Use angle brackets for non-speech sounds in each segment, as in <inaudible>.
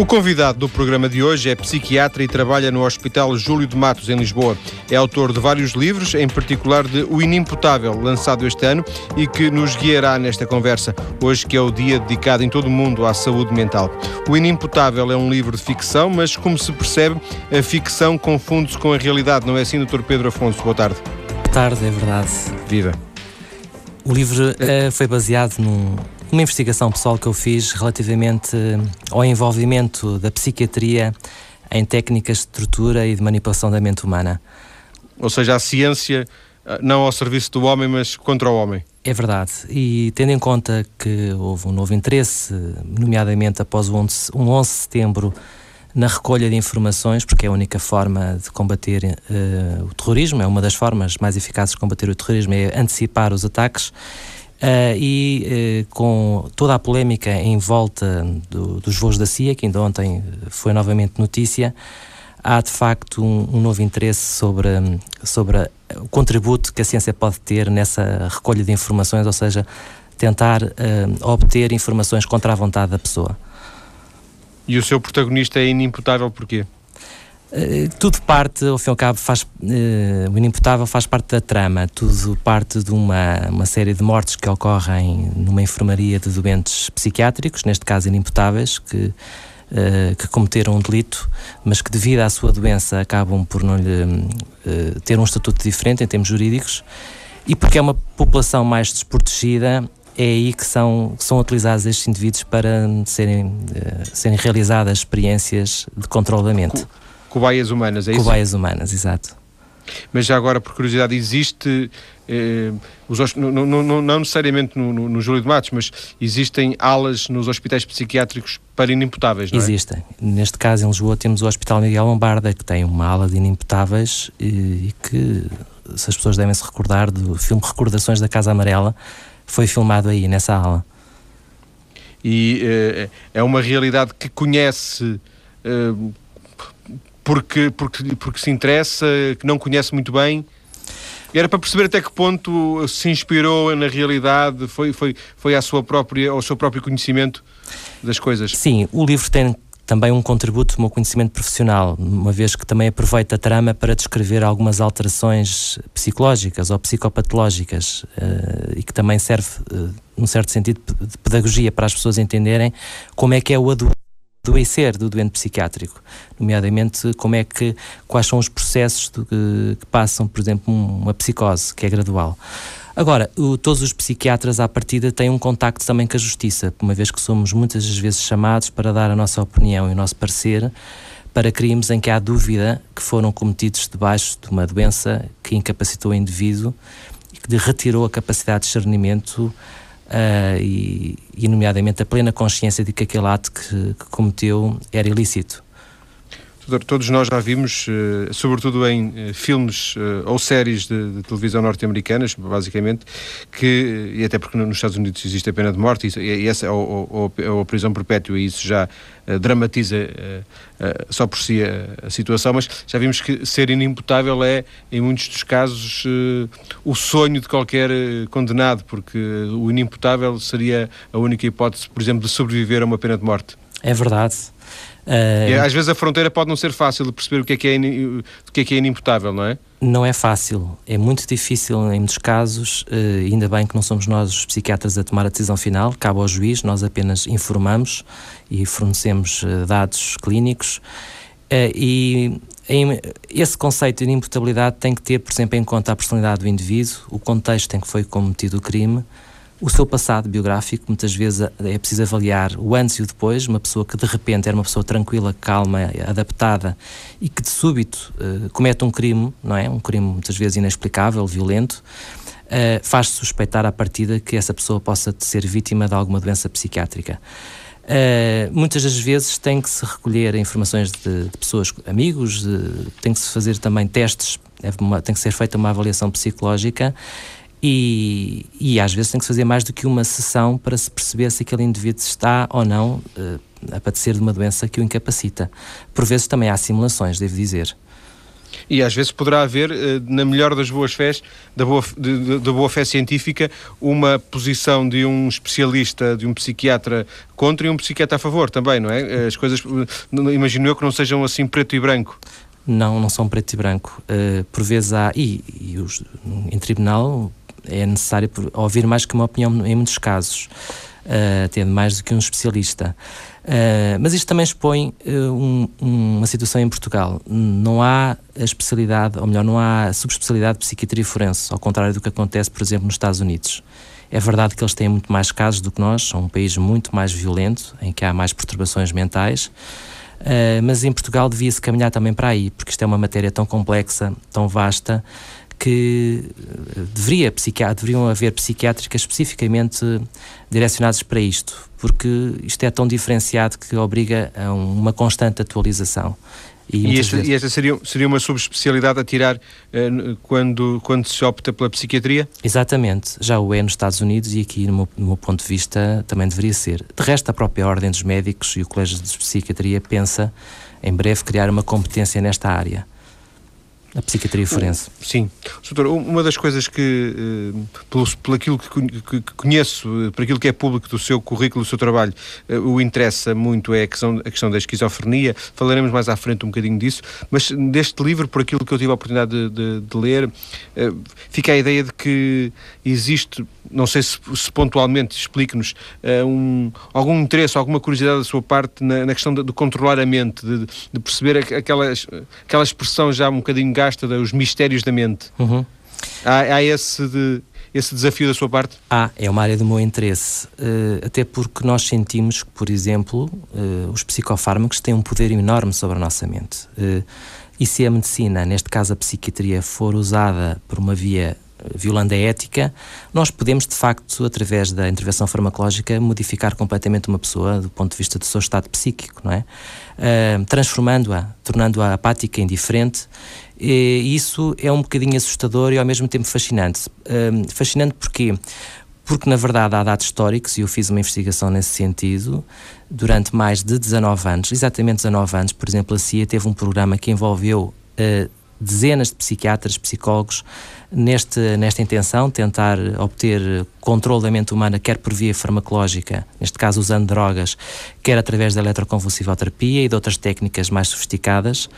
O convidado do programa de hoje é psiquiatra e trabalha no Hospital Júlio de Matos, em Lisboa. É autor de vários livros, em particular de O Inimputável, lançado este ano, e que nos guiará nesta conversa, hoje que é o dia dedicado em todo o mundo à saúde mental. O Inimputável é um livro de ficção, mas como se percebe, a ficção confunde-se com a realidade, não é assim, Dr. Pedro Afonso? Boa tarde. Boa tarde, é verdade. Viva. O livro uh, foi baseado num, numa investigação pessoal que eu fiz relativamente eh, ao envolvimento da psiquiatria em técnicas de estrutura e de manipulação da mente humana. Ou seja, a ciência eh, não ao serviço do homem, mas contra o homem. É verdade. E tendo em conta que houve um novo interesse, nomeadamente após o 11, um 11 de setembro, na recolha de informações, porque é a única forma de combater uh, o terrorismo, é uma das formas mais eficazes de combater o terrorismo, é antecipar os ataques. Uh, e uh, com toda a polémica em volta do, dos voos da CIA, que ainda ontem foi novamente notícia, há de facto um, um novo interesse sobre, sobre o contributo que a ciência pode ter nessa recolha de informações, ou seja, tentar uh, obter informações contra a vontade da pessoa. E o seu protagonista é inimputável porquê? Uh, tudo parte, ao fim e ao cabo, faz, uh, o inimputável faz parte da trama, tudo parte de uma, uma série de mortes que ocorrem numa enfermaria de doentes psiquiátricos, neste caso inimputáveis, que, uh, que cometeram um delito, mas que devido à sua doença acabam por não lhe ter um estatuto diferente em termos jurídicos, e porque é uma população mais desprotegida, é aí que são, que são utilizados estes indivíduos para serem, serem realizadas experiências de mente. Cobaias humanas, é isso? Cobaias humanas, exato. Mas já agora, por curiosidade, existe, eh, os, não, não, não, necessariamente no, no, no, Júlio de Matos, mas existem alas nos hospitais psiquiátricos para inimputáveis, não é? Existem. Neste caso, em Lisboa, temos o Hospital Miguel Lombarda, que tem uma ala de inimputáveis e, e que, se as pessoas devem se recordar do filme Recordações da Casa Amarela, foi filmado aí, nessa ala. E eh, é uma realidade que conhece eh, porque, porque, porque se interessa, que não conhece muito bem. Era para perceber até que ponto se inspirou na realidade, foi, foi, foi à sua própria, ao seu próprio conhecimento das coisas. Sim, o livro tem também um contributo do meu conhecimento profissional, uma vez que também aproveita a trama para descrever algumas alterações psicológicas ou psicopatológicas uh, e que também serve, uh, num certo sentido, de pedagogia para as pessoas entenderem como é que é o adoecer do doente psiquiátrico, nomeadamente como é que, quais são os processos que, que, passam, por exemplo, uma psicose, que é gradual. Agora, o, todos os psiquiatras à partida têm um contacto também com a justiça, uma vez que somos muitas vezes chamados para dar a nossa opinião e o nosso parecer para crimes em que há dúvida que foram cometidos debaixo de uma doença que incapacitou o indivíduo e que retirou a capacidade de discernimento uh, e, e, nomeadamente, a plena consciência de que aquele ato que, que cometeu era ilícito. Todos nós já vimos, uh, sobretudo em uh, filmes uh, ou séries de, de televisão norte-americanas, basicamente, que, e até porque nos Estados Unidos existe a pena de morte, e essa, ou, ou, ou, a prisão perpétua, e isso já dramatiza só por si a, a, situação, mas já vimos que ser inimputável é, em muitos dos casos, o sonho de qualquer condenado, porque o inimputável seria a única hipótese, por exemplo, de sobreviver a uma pena de morte. É verdade. Uh, às vezes a fronteira pode não ser fácil de perceber o que é que é, o que é, que é inimputável, não é? Não é fácil, é muito difícil em muitos casos, uh, ainda bem que não somos nós os psiquiatras a tomar a decisão final, cabe ao juiz, nós apenas informamos e fornecemos uh, dados clínicos e em, esse conceito de inimputabilidade tem que ter, por exemplo, em conta a personalidade do indivíduo, o contexto em que foi cometido o crime, o seu passado biográfico, muitas vezes é preciso avaliar o antes e o depois. Uma pessoa que de repente era uma pessoa tranquila, calma, adaptada e que de súbito uh, comete um crime, não é? Um crime muitas vezes inexplicável, violento, uh, faz suspeitar à partida que essa pessoa possa ser vítima de alguma doença psiquiátrica. Uh, muitas das vezes tem que se recolher informações de, de pessoas, amigos, tem que se fazer também testes, é uma, tem que ser feita uma avaliação psicológica e, e, às vezes tem que fazer mais do que uma sessão para se perceber se aquele indivíduo está ou não uh, a padecer de uma doença que o incapacita. Por vezes também há simulações, devo dizer. E às vezes poderá haver, eh, na melhor das boas fés, da boa, da boa fé científica, uma posição de um especialista, de um psiquiatra contra e um psiquiatra a favor também, não é? As coisas, imagino eu que não sejam assim preto e branco. Não, não são preto e branco. Por vezes há, e, e os, em tribunal é necessário ouvir mais que uma opinião em muitos casos, uh, tendo mais do que um especialista. Uh, mas isto também expõe uh, um, uma situação em Portugal. Não há a especialidade, ou melhor, não há subespecialidade de psiquiatria forense, ao contrário do que acontece, por exemplo, nos Estados Unidos. É verdade que eles têm muito mais casos do que nós, são um país muito mais violento, em que há mais perturbações mentais, uh, mas em Portugal devia-se caminhar também para aí, porque isto é uma matéria tão complexa, tão vasta, que deveria, deveriam haver psiquiátricas especificamente direcionadas para isto, porque isto é tão diferenciado que obriga a uma constante atualização. E, e, esta, vezes... e, esta, seria, seria uma subespecialidade a tirar uh, quando, quando se opta pela psiquiatria? Exatamente, já o é nos Estados Unidos e aqui, no meu, no meu, ponto de vista, também deveria ser. De resto, a própria Ordem dos Médicos e o Colégio de Psiquiatria pensa em breve criar uma competência nesta área a psiquiatria forense. Sim. Doutor, uma das coisas que, eh, pelo, pelo aquilo que conheço, eh, por aquilo que é público do seu currículo, do seu trabalho, eh, o interessa muito é a questão, a questão da esquizofrenia. Falaremos mais à frente um bocadinho disso, mas deste livro, por aquilo que eu tive a oportunidade de, de, de ler, fica a ideia de que existe, não sei se, se pontualmente, explique-nos, um, algum interesse, alguma curiosidade da sua parte na, na questão de, de, controlar a mente, de, perceber aquela, aquela expressão já um bocadinho gasta os mistérios da mente. Uhum. Há, há esse, de, esse desafio da sua parte? Há, é uma área do meu interesse. Uh, até porque nós sentimos que, por exemplo, uh, os psicofármacos têm um poder enorme sobre a nossa mente. Uh, e se a medicina, neste caso a psiquiatria, for usada por uma via violando a ética, nós podemos, de facto, através da intervenção farmacológica, modificar completamente uma pessoa do ponto de vista do seu estado psíquico, não é? Uh, Transformando-a, tornando-a apática, indiferente. E isso é um bocadinho assustador e ao mesmo tempo fascinante. Uh, fascinante porquê? Porque, na verdade, há dados históricos, e eu fiz uma investigação nesse sentido, durante mais de 19 anos, exatamente 19 anos, por exemplo, a CIA teve um programa que envolveu uh, dezenas de psiquiatras, psicólogos, neste, nesta intenção, tentar obter controle da mente humana, quer por via farmacológica, neste caso usando drogas, quer através da eletroconvulsivoterapia e de outras técnicas mais sofisticadas.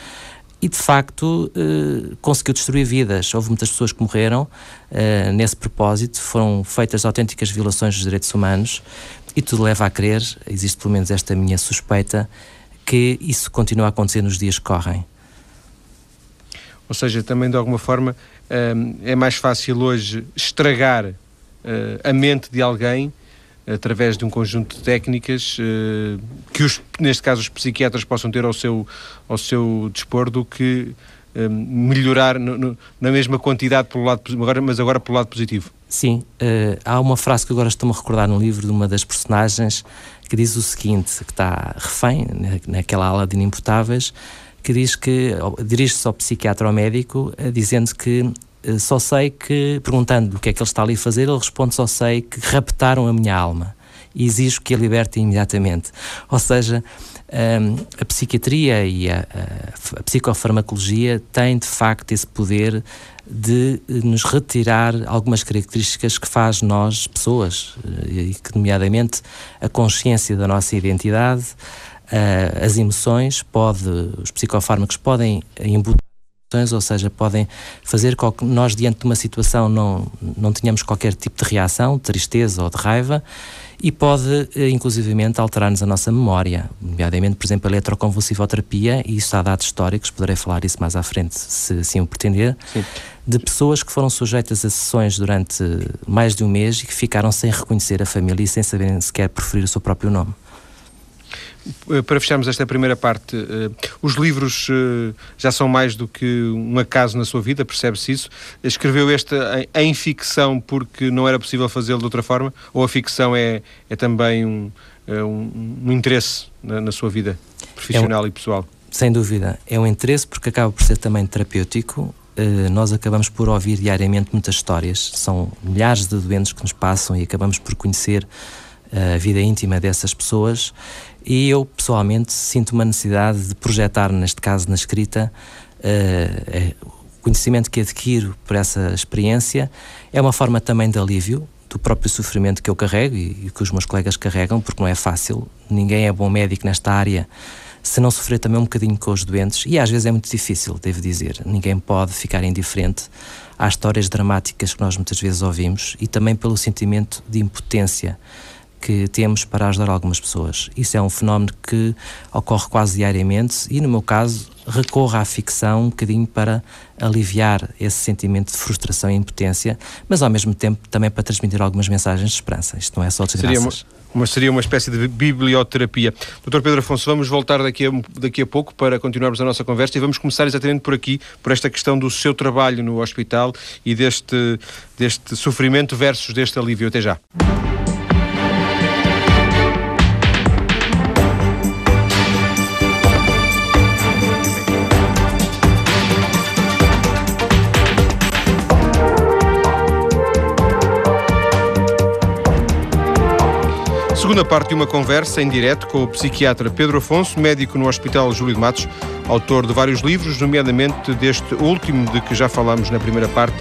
E de facto eh, conseguiu destruir vidas. Houve muitas pessoas que morreram eh, nesse propósito, foram feitas autênticas violações dos direitos humanos e tudo leva a crer, existe pelo menos esta minha suspeita, que isso continua a acontecer nos dias que correm. Ou seja, também de alguma forma hum, é mais fácil hoje estragar a mente de alguém através de um conjunto de técnicas uh, que, os, neste caso, os psiquiatras possam ter ao seu, ao seu dispor do que um, melhorar no, no, na mesma quantidade, pelo lado, agora, mas agora pelo lado positivo. Sim, uh, há uma frase que agora estou-me a recordar no livro de uma das personagens que diz o seguinte, que está refém naquela ala de inimputáveis, que diz que dirige-se ao psiquiatra ou médico eh, dizendo que eh, só sei que, perguntando o que é que ele está ali a fazer, ele responde só sei que raptaram a minha alma e exijo que a liberte imediatamente. Ou seja, ehm, a psiquiatria e a, a, psicofarmacologia têm de facto esse poder de eh, nos retirar algumas características que faz nós pessoas, e que nomeadamente a consciência da nossa identidade, as emoções, pode, os psicofármacos podem embutir ou seja, podem fazer com que nós, diante de uma situação, não, não tenhamos qualquer tipo de reação, de tristeza ou de raiva, e pode, eh, inclusivamente, alterar-nos a nossa memória, nomeadamente, por exemplo, a eletroconvulsivoterapia, e isso há dados históricos, poderei falar isso mais à frente, se assim o pretender, Sim. de pessoas que foram sujeitas a sessões durante mais de um mês e que ficaram sem reconhecer a família e sem saberem sequer preferir o seu próprio nome. Eh, para fecharmos esta primeira parte, uh, os livros uh, já são mais do que um acaso na sua vida, percebe-se isso? Escreveu esta em, em, ficção porque não era possível fazê-lo de outra forma? Ou a ficção é, é também um, um, um interesse na, na, sua vida profissional é um, e pessoal? Sem dúvida. É um interesse porque acaba por ser também terapêutico. Uh, nós acabamos por ouvir diariamente muitas histórias. São milhares de doentes que nos passam e acabamos por conhecer a vida íntima dessas pessoas e eu pessoalmente sinto uma necessidade de projetar, neste caso na escrita, uh, o conhecimento que adquiro por essa experiência é uma forma também de alívio do próprio sofrimento que eu carrego e, e que os meus colegas carregam, porque não é fácil. Ninguém é bom médico nesta área se não sofrer também um bocadinho com os doentes, e às vezes é muito difícil, devo dizer. Ninguém pode ficar indiferente às histórias dramáticas que nós muitas vezes ouvimos e também pelo sentimento de impotência que temos para ajudar algumas pessoas. Isso é um fenómeno que ocorre quase diariamente e, no meu caso, recorro à ficção um bocadinho para aliviar esse sentimento de frustração e impotência, mas ao mesmo tempo também para transmitir algumas mensagens de esperança. Isto não é só desgraças. Seria uma, uma, seria uma espécie de biblioterapia. Doutor Pedro Afonso, vamos voltar daqui a, daqui a pouco para continuarmos a nossa conversa e vamos começar exatamente por aqui, por esta questão do seu trabalho no hospital e deste, deste sofrimento versus deste alívio. Até já. Segunda parte de uma conversa em direto com o psiquiatra Pedro Afonso, médico no Hospital Júlio de Matos, autor de vários livros, nomeadamente deste último de que já falámos na primeira parte,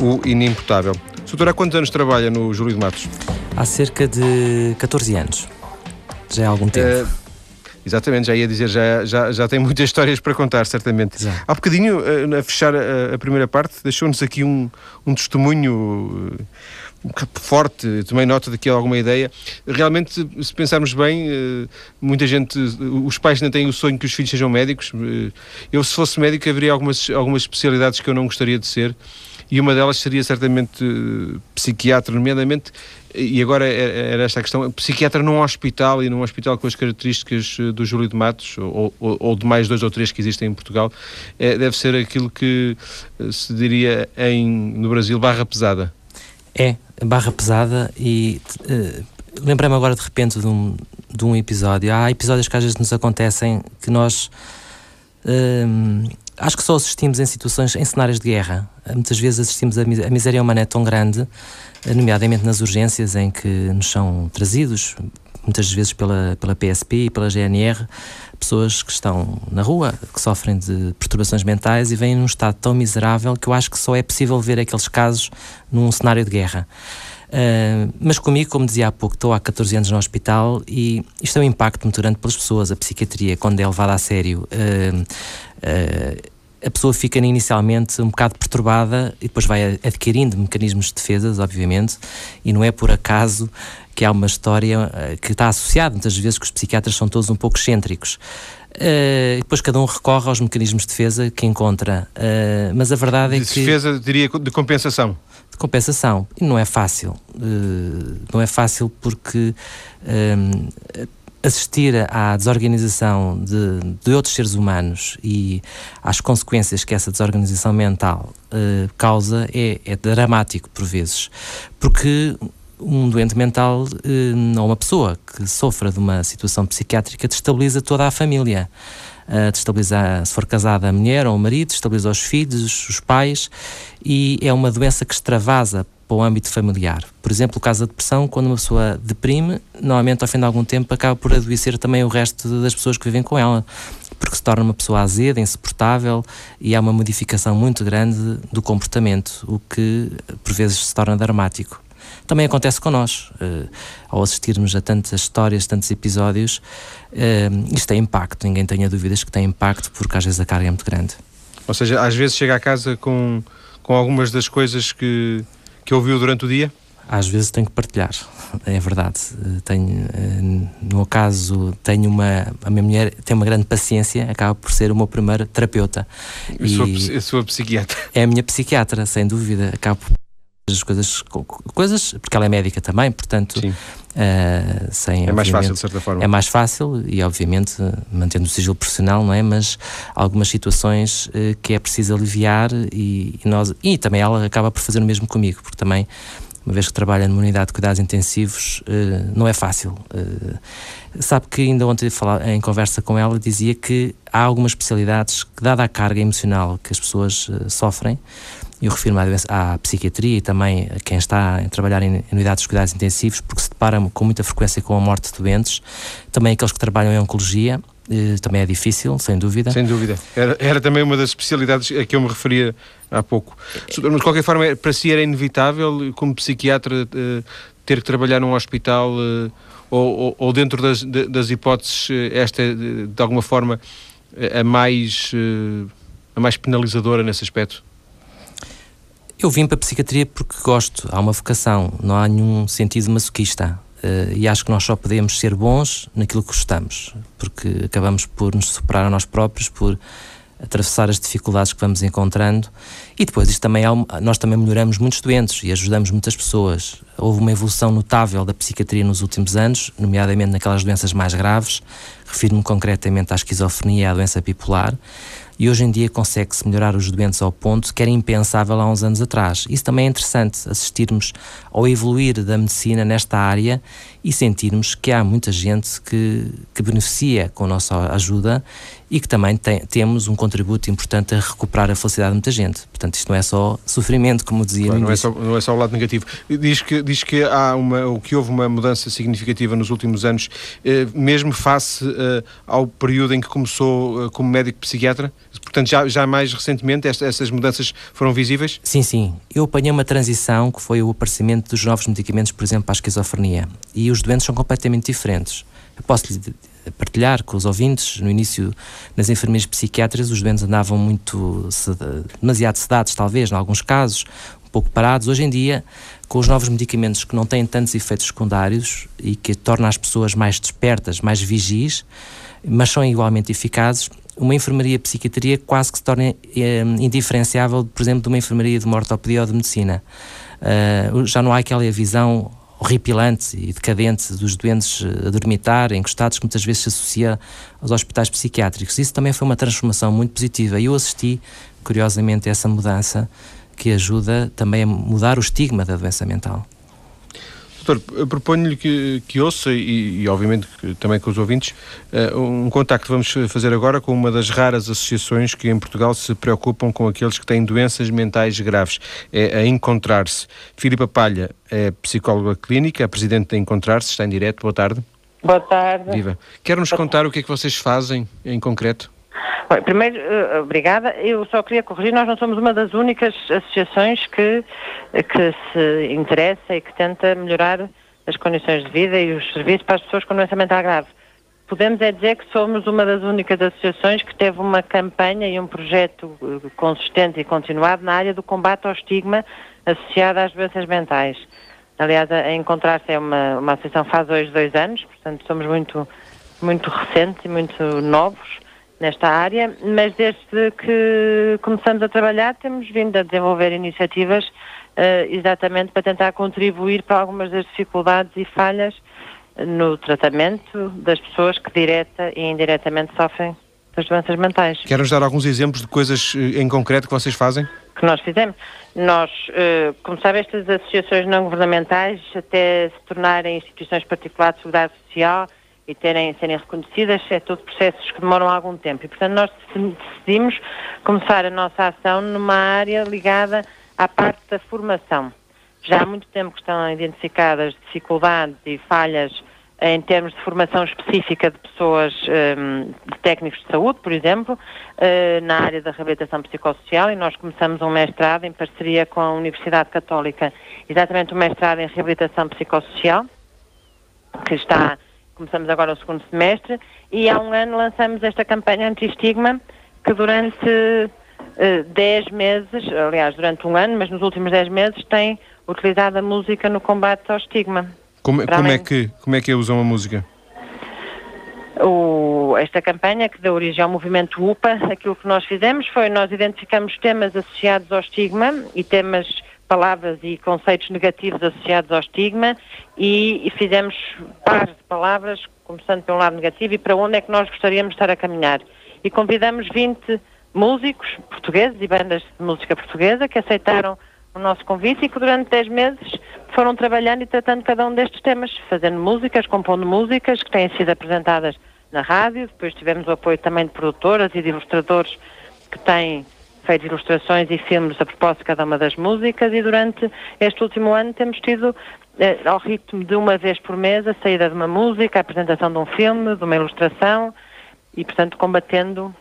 O Inimputável. Doutor, há quantos anos trabalha no Júlio de Matos? Há cerca de 14 anos. Já há algum tempo. Uh, exatamente, já ia dizer, já, já, já tem muitas histórias para contar, certamente. Já. Há bocadinho, uh, a fechar a, a primeira parte, deixou-nos aqui um, um testemunho. Uh, forte, tomei nota há alguma ideia. Realmente, se pensarmos bem, eh, muita gente, os pais não têm o sonho que os filhos sejam médicos. Eh, eu, se fosse médico, haveria algumas, algumas especialidades que eu não gostaria de ser, e uma delas seria certamente eh, psiquiatra, nomeadamente, e agora era esta a questão, psiquiatra num hospital e num hospital com as características do Júlio de Matos, ou, ou, ou de mais dois ou três que existem em Portugal, é, deve ser aquilo que se diria em, no Brasil barra pesada. É, barra pesada e uh, lembrei-me agora de repente de um, de um episódio. Há episódios que às vezes nos acontecem que nós uh, acho que só assistimos em situações, em cenários de guerra. Muitas vezes assistimos a, miséria humana é tão grande, nomeadamente nas urgências em que nos são trazidos, muitas vezes pela, pela PSP e pela GNR, pessoas que estão na rua, que sofrem de perturbações mentais e vêm num estado tão miserável que eu acho que só é possível ver aqueles casos num cenário de guerra. Uh, mas comigo, como dizia há pouco, estou há 14 anos no hospital e isto é um impacto muito grande pelas pessoas. A psiquiatria, quando é levada a sério, uh, uh, a pessoa fica inicialmente um bocado perturbada e depois vai adquirindo mecanismos de defesa, obviamente, e não é por acaso que há uma história uh, que está associada muitas vezes que os psiquiatras são todos um pouco excêntricos. Uh, depois cada um recorre aos mecanismos de defesa que encontra. Uh, mas a verdade é de que. Defesa, diria, de compensação. De compensação. E não é fácil. Uh, não é fácil porque assistir à desorganização de, de, outros seres humanos e às consequências que essa desorganização mental causa é, é dramático por vezes. Porque um doente mental eh, ou uma pessoa que sofra de uma situação psiquiátrica destabiliza toda a família. Uh, destabiliza, se for casada, a mulher ou o marido, destabiliza os filhos, os pais, e é uma doença que extravasa para o âmbito familiar. Por exemplo, o caso da depressão, quando uma pessoa deprime, normalmente ao fim de algum tempo acaba por adoecer também o resto das pessoas que vivem com ela, porque se torna uma pessoa azeda, insuportável e há uma modificação muito grande do comportamento, o que por vezes se torna dramático também acontece com nós. Uh, ao assistirmos a tantas histórias, tantos episódios, uh, isto tem impacto, ninguém tenha dúvidas que tem impacto, porque às vezes a carga é muito grande. Ou seja, às vezes chega a casa com, com algumas das coisas que, que ouviu durante o dia? Às vezes tenho que partilhar, é verdade. Eh, tenho, no meu caso, tenho uma. A minha mulher tem uma grande paciência, acaba por ser o meu primeiro terapeuta. A, e sua, a sua psiquiatra? É a minha psiquiatra, sem dúvida. Acabo por as coisas, coisas, porque ela é médica também, portanto, uh, sem, é mais fácil de certa forma. É mais fácil e, obviamente, mantendo o sigilo profissional, não é? Mas algumas situações uh, que é preciso aliviar e, e, nós, e também ela acaba por fazer o mesmo comigo, porque também, uma vez que trabalha numa unidade de cuidados intensivos, uh, não é fácil. sabe que ainda ontem, em conversa com ela, dizia que há algumas especialidades que, dada a carga emocional que as pessoas sofrem, eu refiro-me à, à, psiquiatria e também a quem está a trabalhar em unidades de cuidados intensivos, porque se deparam com muita frequência com a morte de doentes, também aqueles que trabalham em oncologia, Uh, também é difícil, sem dúvida. Sem dúvida. Era, era também uma das especialidades a que eu me referia há pouco. Mas, de qualquer forma, para si era inevitável, como psiquiatra, ter que trabalhar num hospital ou, ou, ou, dentro das, das hipóteses, esta é, de alguma forma a mais, a mais penalizadora nesse aspecto? Eu vim para a psiquiatria porque gosto, há uma vocação, não há nenhum sentido masoquista. Uh, e acho que nós só podemos ser bons naquilo que gostamos, porque acabamos por nos superar a nós próprios, por atravessar as dificuldades que vamos encontrando e depois isto também é, nós também melhoramos muitos doentes e ajudamos muitas pessoas. Houve uma evolução notável da psiquiatria nos últimos anos, nomeadamente naquelas doenças mais graves, refiro-me concretamente à esquizofrenia e à doença bipolar, e hoje em dia consegue-se melhorar os doentes ao ponto que era impensável há uns anos atrás. Isso também é interessante, assistirmos ao evoluir da medicina nesta área e sentirmos que há muita gente que, que beneficia com a nossa ajuda e que também tem, temos um contributo importante a recuperar a felicidade de muita gente. Portanto, isto não é só sofrimento, como dizia claro, não, é só, não é só o lado negativo. Diz que, diz que, há uma, que houve uma mudança significativa nos últimos anos, eh, mesmo face eh, ao período em que começou eh, como médico psiquiatra? Portanto, já, já mais recentemente esta, essas mudanças foram visíveis? Sim, sim. Eu apanhei uma transição que foi o aparecimento dos novos medicamentos, por exemplo, para a esquizofrenia. E os doentes são completamente diferentes. Eu posso lhe partilhar com os ouvintes, no início, nas enfermeiras psiquiátricas, os doentes andavam muito, demasiado sedados, talvez, em alguns casos, um pouco parados. Hoje em dia, com os novos medicamentos que não têm tantos efeitos secundários e que tornam as pessoas mais despertas, mais vigis, mas são igualmente eficazes, uma enfermaria psiquiatria quase que se torna é, indiferenciável, por exemplo, de uma enfermaria de uma ortopedia ou de medicina. Uh, já não há aquela visão horripilante e decadente dos doentes a dormitar, encostados, que muitas vezes se associa aos hospitais psiquiátricos. Isso também foi uma transformação muito positiva e eu assisti, curiosamente, a essa mudança que ajuda também a mudar o estigma da doença mental. Doutor, proponho-lhe que, que ouça e, e obviamente, que, também com os ouvintes, uh, um contacto que vamos fazer agora com uma das raras associações que em Portugal se preocupam com aqueles que têm doenças mentais graves. É a Encontrar-se. Filipa Palha é psicóloga clínica, é presidente da Encontrar-se, está em direto. Boa tarde. Boa tarde. Viva. Quer-nos contar o que é que vocês fazem em concreto? Bom, primeiro, uh, obrigada. Eu só queria corrigir, nós não somos uma das únicas associações que, que se interessa e que tenta melhorar as condições de vida e os serviços para as pessoas com doença mental grave. Podemos é dizer que somos uma das únicas associações que teve uma campanha e um projeto eh, consistente e continuado na área do combate ao estigma associado às doenças mentais. Aliás, a Encontrar-se é uma, uma associação faz hoje dois anos, portanto somos muito, muito recentes e muito novos nesta área, mas desde que começamos a trabalhar temos vindo a desenvolver iniciativas uh, exatamente para tentar contribuir para algumas das dificuldades e falhas no tratamento das pessoas que direta e indiretamente sofrem das doenças mentais. Quer-nos dar alguns exemplos de coisas eh, em concreto que vocês fazem? Que nós fizemos. Nós, uh, como sabe, estas associações não governamentais, até se tornarem instituições particulares de seguridade social, e terem, serem reconhecidas, é tudo processos que demoram algum tempo. E, portanto, nós decidimos começar a nossa ação numa área ligada à parte da formação. Já há muito tempo que estão identificadas dificuldades e falhas em termos de formação específica de pessoas, um, de técnicos de saúde, por exemplo, uh, na área da reabilitação psicossocial e nós começamos um mestrado em parceria com a Universidade Católica, exatamente um mestrado em reabilitação psicossocial, que está começamos agora o segundo semestre, e há um ano lançamos esta campanha anti-estigma, que durante 10 uh, meses, aliás, durante um ano, mas nos últimos 10 meses, tem utilizado a música no combate ao estigma. Como, como é, que, como é que usam a música? O, esta campanha que dá origem ao movimento UPA, aquilo que nós fizemos foi nós identificamos temas associados ao estigma e temas palavras e conceitos negativos associados ao estigma e, e fizemos pares de palavras, começando pelo lado negativo, e para onde é que nós gostaríamos de estar a caminhar. E convidamos 20 músicos portugueses e bandas de música portuguesa que aceitaram o nosso convite e que durante 10 meses foram trabalhando e tratando cada um destes temas, fazendo músicas, compondo músicas que têm sido apresentadas na rádio, depois tivemos o apoio também de produtoras e de ilustradores que têm feito ilustrações e filmes a propósito de cada uma das músicas e durante este último ano temos tido eh, ao ritmo de uma vez por mês a saída de uma música, a apresentação de um filme, de uma ilustração e, portanto, combatendo.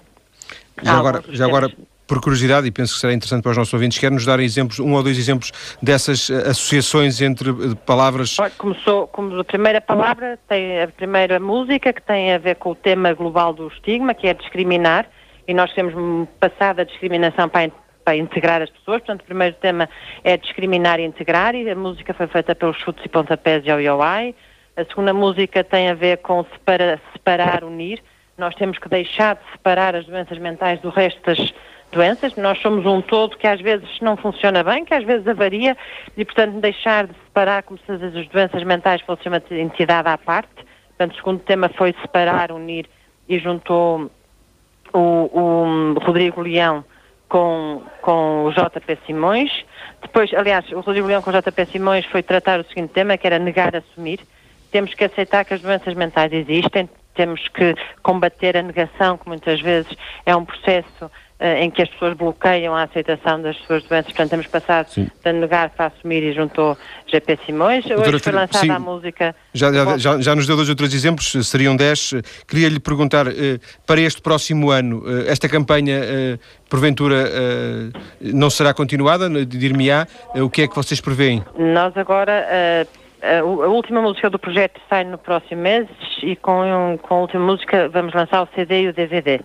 Já agora, já agora, por curiosidade, e penso que será interessante para os nossos ouvintes, quer-nos dar exemplos, um ou dois exemplos dessas eh, associações entre eh, palavras? Começou, como a primeira palavra, tem a primeira música que tem a ver com o tema global do estigma, que é discriminar, e nós temos passado a discriminação para, para integrar as pessoas, portanto o primeiro tema é discriminar e integrar, e a música foi feita pelos chutes e pontapés de Oioi. A segunda música tem a ver com separar, unir. Nós temos que deixar de separar as doenças mentais do resto das doenças. Nós somos um todo que às vezes não funciona bem, que às vezes avaria e, portanto, deixar de separar como se as doenças mentais fossem uma entidade à parte. Portanto, o segundo tema foi separar, unir e juntou o, o Rodrigo Leão com, com o JP Simões. Depois, aliás, o Rodrigo Leão com o JP Simões foi tratar o seguinte tema, que era negar, assumir. Temos que aceitar que as doenças mentais existem, temos que combater a negação, que muitas vezes é um processo em que as pessoas bloqueiam a aceitação das suas doenças. Portanto, temos passado sim. de negar para assumir e juntou GP Simões. Hoje Doutora, foi lançada sim, a música... Já, já, já, já, nos deu dois outros exemplos, seriam dez. Queria-lhe perguntar, eh, para este próximo ano, eh, esta campanha, porventura, não será continuada? Dir-me-á, o que é que vocês preveem? Nós agora a, última música do projeto sai no próximo mês e com, com a última música vamos lançar o CD e o DVD.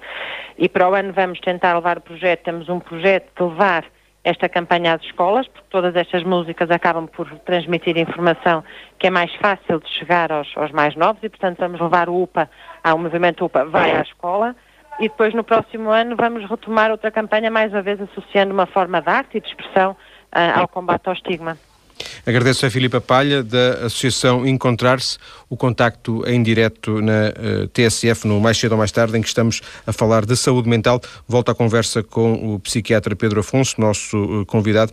E para o ano vamos tentar levar o projeto, temos um projeto de levar esta campanha às escolas, porque todas estas músicas acabam por transmitir informação que é mais fácil de chegar aos, aos mais novos e, portanto, vamos levar o UPA, ao movimento UPA, vai à escola e depois no próximo ano vamos retomar outra campanha, mais uma vez associando uma forma de arte e de expressão uh, ao combate ao estigma. Agradeço a Filipa Palha, da Associação Encontrar-se, o contacto em direto na uh, eh, TSF, no Mais Cedo ou Mais Tarde, em que estamos a falar de saúde mental. Volto à conversa com o psiquiatra Pedro Afonso, nosso uh, convidado.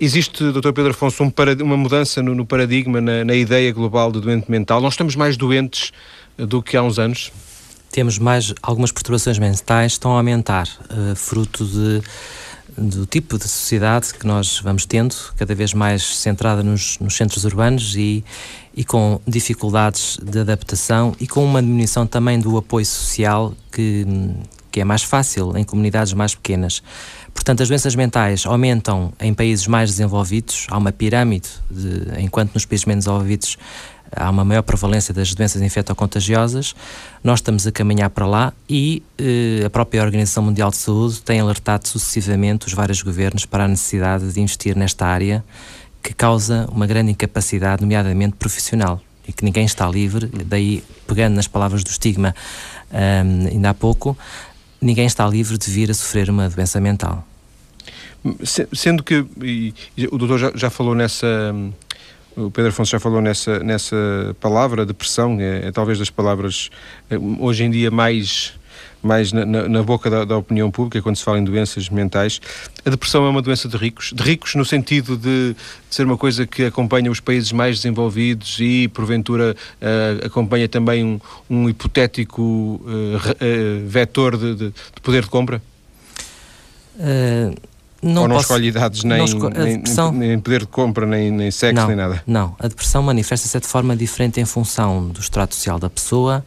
Existe, Dr. Pedro Afonso, um uma mudança no, no paradigma, na, na, ideia global de doente mental? Nós estamos mais doentes uh, do que há uns anos? Temos mais, algumas perturbações mentais estão a aumentar, fruto de do tipo de sociedade que nós vamos tendo, cada vez mais centrada nos, nos centros urbanos e, e com dificuldades de adaptação e com uma diminuição também do apoio social que, que é mais fácil em comunidades mais pequenas. Portanto, as doenças mentais aumentam em países mais desenvolvidos, há uma pirâmide, de, enquanto nos países menos desenvolvidos há uma maior prevalência das doenças infectocontagiosas. Nós estamos a caminhar para lá e eh, a própria Organização Mundial de Saúde tem alertado sucessivamente os vários governos para a necessidade de investir nesta área que causa uma grande incapacidade, nomeadamente profissional, e que ninguém está livre. Daí, pegando nas palavras do estigma um, ainda há pouco, ninguém está livre de vir a sofrer uma doença mental. Sendo que, e, o doutor já, já falou nessa o Pedro Afonso já falou nessa, nessa palavra, depressão, é, é talvez das palavras é, hoje em dia mais mais na, na, na boca da, da, opinião pública quando se fala em doenças mentais. A depressão é uma doença de ricos, de ricos no sentido de, de ser uma coisa que acompanha os países mais desenvolvidos e, porventura, uh, acompanha também um, um hipotético uh, uh, vetor de, de, de, poder de compra? Não Ou não posso, escolhe idades, nem, esco nem, depressão, nem, poder de compra, nem, nem sexo, não, nem nada? Não, a depressão manifesta-se de forma diferente em função do estrato social da pessoa,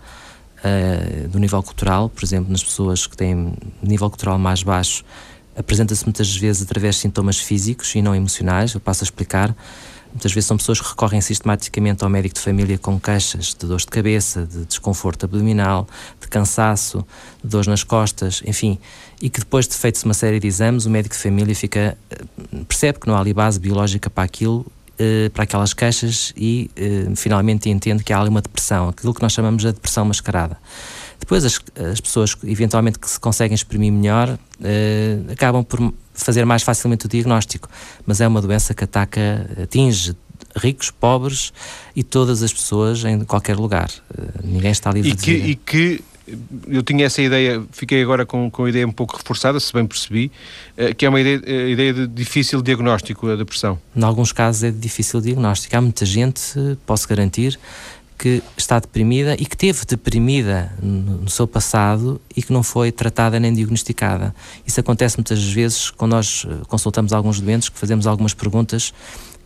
uh, do nível cultural, por exemplo, nas pessoas que têm nível cultural mais baixo, apresenta-se muitas vezes através de sintomas físicos e não emocionais, eu passo a explicar. Muitas vezes são pessoas que recorrem sistematicamente ao médico de família com queixas de dores de cabeça, de desconforto abdominal, de cansaço, de dores nas costas, enfim, e que depois de feitos uma série de exames, o médico de família fica eh, percebe que não há ali base biológica para aquilo, eh, para aquelas queixas e eh, finalmente entende que há ali uma depressão, aquilo que nós chamamos de depressão mascarada. Depois as, as pessoas eventualmente que se conseguem exprimir melhor acabam por fazer mais facilmente o diagnóstico, mas é uma doença que ataca, atinge ricos, pobres e todas as pessoas em qualquer lugar. Uh, ninguém está livre e de que, E que eu tinha essa ideia, fiquei agora com, com a ideia um pouco reforçada, se bem percebi, uh, que é uma ideia, ideia de difícil diagnóstico, a depressão. Em alguns casos é de difícil diagnóstico. Há muita gente, posso garantir, que está deprimida e que teve deprimida no, no, seu passado e que não foi tratada nem diagnosticada. Isso acontece muitas vezes quando nós eh, consultamos alguns doentes, que fazemos algumas perguntas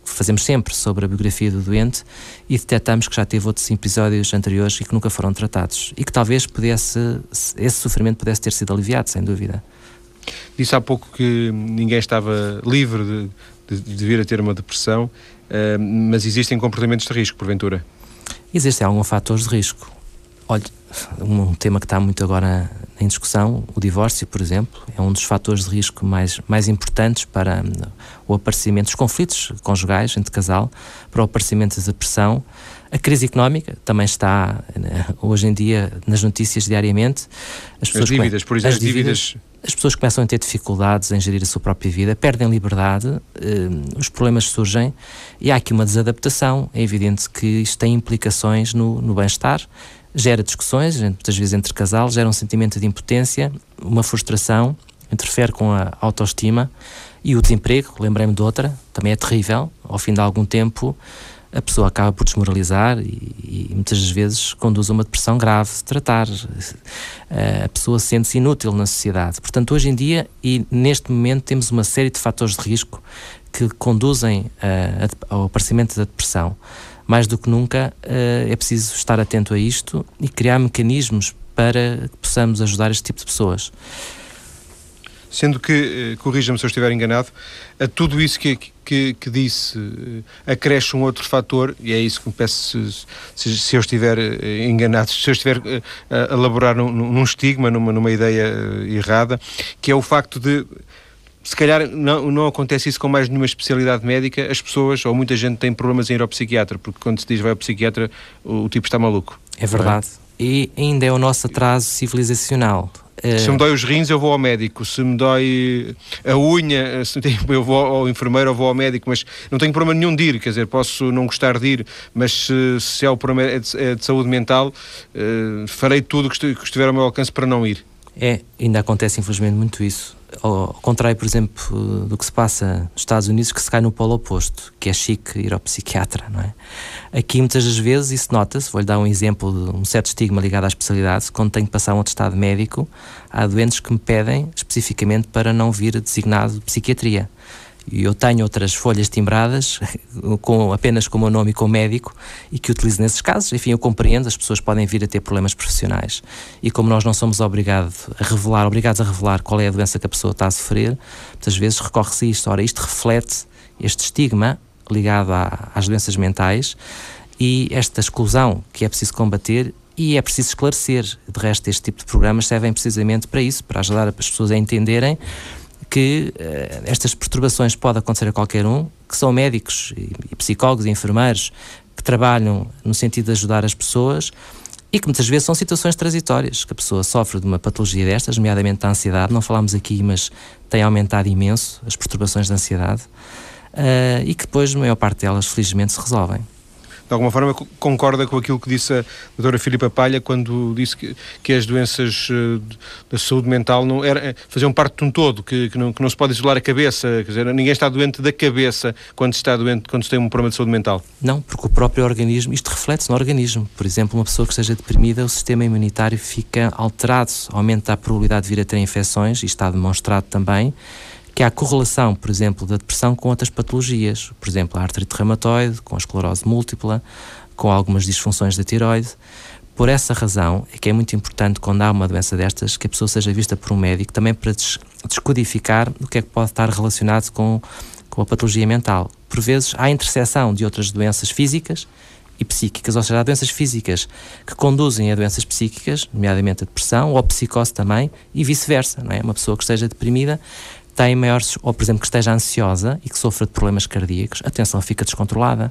fazemos sempre sobre a biografia do doente e detectamos que já teve outros episódios anteriores e que nunca foram tratados e que talvez pudesse, esse sofrimento pudesse ter sido aliviado, sem dúvida. Disse há pouco que ninguém estava livre de, de, de vir a ter uma depressão, uh, mas existem comportamentos de risco, porventura? Existem alguns fatores de risco. Olha, um tema que está muito agora em discussão, o divórcio, por exemplo, é um dos fatores de risco mais, mais importantes para hum, o aparecimento dos conflitos conjugais entre casal, para o aparecimento da depressão. A crise económica também está né, hoje em dia nas notícias diariamente. As, as dívidas, por exemplo, as dívidas, as pessoas começam a ter dificuldades em gerir a sua própria vida, perdem liberdade, hum, os problemas surgem e há aqui uma desadaptação. É evidente que isto tem implicações no, no bem-estar gera discussões, muitas vezes entre casal, gera um sentimento de impotência, uma frustração, interfere com a autoestima e o desemprego, lembrei-me de outra, também é terrível. Ao fim de algum tempo, a pessoa acaba por desmoralizar e, e muitas vezes conduz a uma depressão grave de tratar. Eh, a pessoa sente-se inútil na sociedade. Portanto, hoje em dia e neste momento temos uma série de fatores de risco que conduzem uh, ao aparecimento da depressão mais do que nunca uh, é preciso estar atento a isto e criar mecanismos para que possamos ajudar este tipo de pessoas. Sendo que, uh, corrija-me se eu estiver enganado, a tudo isso que, que, que disse uh, acresce um outro fator, e é isso que me peço se, se, se eu estiver enganado, se eu estiver a elaborar num, num estigma, numa, numa ideia errada, que é o facto de se calhar não, não acontece isso com mais nenhuma especialidade médica, as pessoas, ou muita gente tem problemas em ir ao psiquiatra, porque quando se diz vai ao psiquiatra, o, o tipo está maluco. É verdade. É? E ainda é o nosso atraso civilizacional. Eh, se me dói os rins, eu vou ao médico. Se me dói a unha, eu vou ao enfermeiro ou vou ao médico, mas não tenho problema nenhum de ir. Quer dizer, posso não gostar de ir, mas se, se é o problema é de, é de saúde mental, uh, farei tudo o que estiver ao meu alcance para não ir. É, ainda acontece infelizmente muito isso. Ao contrário, por exemplo, do que se passa nos Estados Unidos, que se cai no polo oposto, que é chique ir ao psiquiatra, não é? Aqui, muitas das vezes, isso nota-se. Vou-lhe dar um exemplo de um certo estigma ligado à especialidade. Quando tenho que passar um atestado médico, há doentes que me pedem especificamente para não vir designado de psiquiatria e eu tenho outras folhas timbradas <laughs> com, apenas com o meu nome e com o médico e que utilizo nesses casos. Enfim, eu compreendo, as pessoas podem vir a ter problemas profissionais e como nós não somos obrigados a revelar, obrigados a revelar qual é a doença que a pessoa está a sofrer, muitas vezes recorre-se a isto. Ora, isto reflete este estigma ligado à, às doenças mentais e esta exclusão que é preciso combater e é preciso esclarecer. De resto, este tipo de programas servem precisamente para isso, para ajudar as pessoas a entenderem que uh, estas perturbações podem acontecer a qualquer um, que são médicos e, psicólogos e enfermeiros que trabalham no sentido de ajudar as pessoas e que muitas vezes são situações transitórias, que a pessoa sofre de uma patologia destas, nomeadamente da ansiedade, não falámos aqui, mas tem aumentado imenso as perturbações da ansiedade, uh, e que depois, a maior parte delas, felizmente, se resolvem de alguma forma concorda com aquilo que disse a doutora Filipa Palha quando disse que, que as doenças uh, da saúde mental não era, eh, faziam parte de um todo, que, que, não, que não se pode isolar a cabeça, quer dizer, ninguém está doente da cabeça quando está doente, quando tem um problema de saúde mental. Não, porque o próprio organismo, isto reflete-se no organismo. Por exemplo, uma pessoa que esteja deprimida, o sistema imunitário fica alterado, aumenta a probabilidade de vir a ter infecções, e está demonstrado também, que há correlação, por exemplo, da depressão com outras patologias, por exemplo, a artrite reumatoide, com a esclerose múltipla, com algumas disfunções da tiroide. Por essa razão é que é muito importante, quando há uma doença destas, que a pessoa seja vista por um médico, também para descodificar o que é que pode estar relacionado com, com a patologia mental. Por vezes há interseção de outras doenças físicas e psíquicas, ou seja, há doenças físicas que conduzem a doenças psíquicas, nomeadamente a depressão ou a psicose também, e vice-versa, é? Uma pessoa que esteja deprimida tem maiores, ou por exemplo, que esteja ansiosa e que sofra de problemas cardíacos, a tensão fica descontrolada.